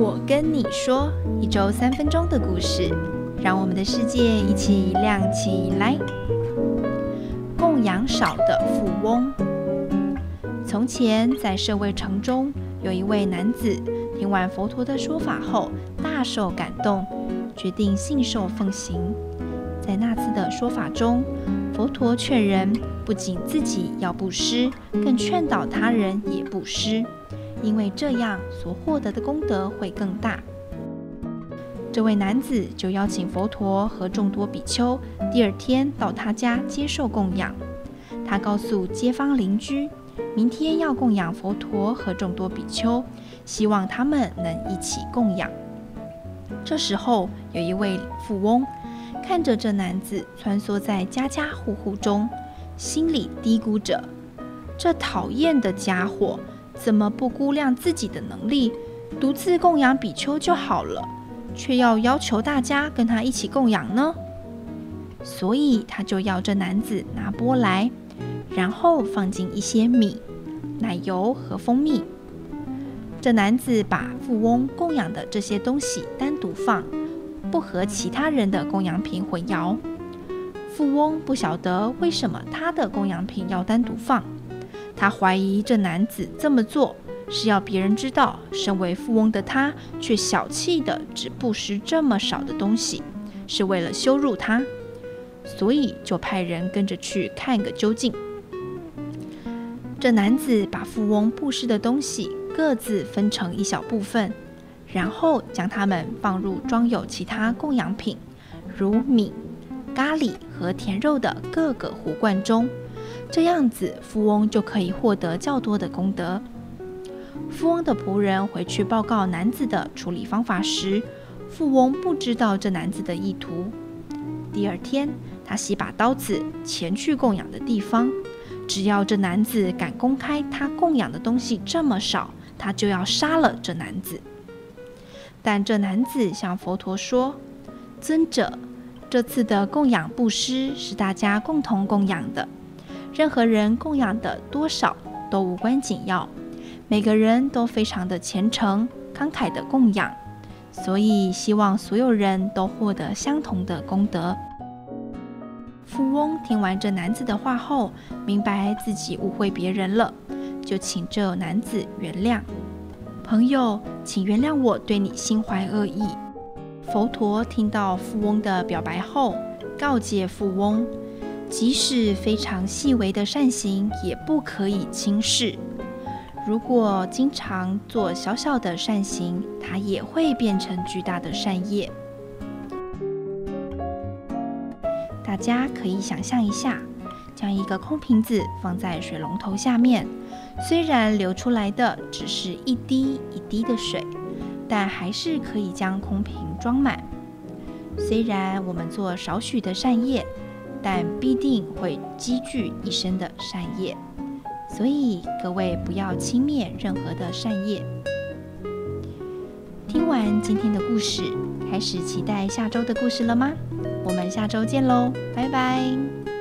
我跟你说，一周三分钟的故事，让我们的世界一起亮起来。供养少的富翁。从前，在舍卫城中，有一位男子，听完佛陀的说法后，大受感动，决定信受奉行。在那次的说法中，佛陀劝人不仅自己要布施，更劝导他人也布施。因为这样所获得的功德会更大。这位男子就邀请佛陀和众多比丘第二天到他家接受供养。他告诉街坊邻居，明天要供养佛陀和众多比丘，希望他们能一起供养。这时候，有一位富翁看着这男子穿梭在家家户户中，心里嘀咕着：“这讨厌的家伙！”怎么不估量自己的能力，独自供养比丘就好了，却要要求大家跟他一起供养呢？所以他就要这男子拿钵来，然后放进一些米、奶油和蜂蜜。这男子把富翁供养的这些东西单独放，不和其他人的供养品混淆。富翁不晓得为什么他的供养品要单独放。他怀疑这男子这么做是要别人知道，身为富翁的他却小气地只布施这么少的东西，是为了羞辱他，所以就派人跟着去看个究竟。这男子把富翁布施的东西各自分成一小部分，然后将它们放入装有其他供养品，如米、咖喱和甜肉的各个壶罐中。这样子，富翁就可以获得较多的功德。富翁的仆人回去报告男子的处理方法时，富翁不知道这男子的意图。第二天，他洗把刀子前去供养的地方，只要这男子敢公开他供养的东西这么少，他就要杀了这男子。但这男子向佛陀说：“尊者，这次的供养布施是大家共同供养的。”任何人供养的多少都无关紧要，每个人都非常的虔诚、慷慨的供养，所以希望所有人都获得相同的功德。富翁听完这男子的话后，明白自己误会别人了，就请这男子原谅。朋友，请原谅我对你心怀恶意。佛陀听到富翁的表白后，告诫富翁。即使非常细微的善行，也不可以轻视。如果经常做小小的善行，它也会变成巨大的善业。大家可以想象一下，将一个空瓶子放在水龙头下面，虽然流出来的只是一滴一滴的水，但还是可以将空瓶装满。虽然我们做少许的善业，但必定会积聚一生的善业，所以各位不要轻蔑任何的善业。听完今天的故事，开始期待下周的故事了吗？我们下周见喽，拜拜。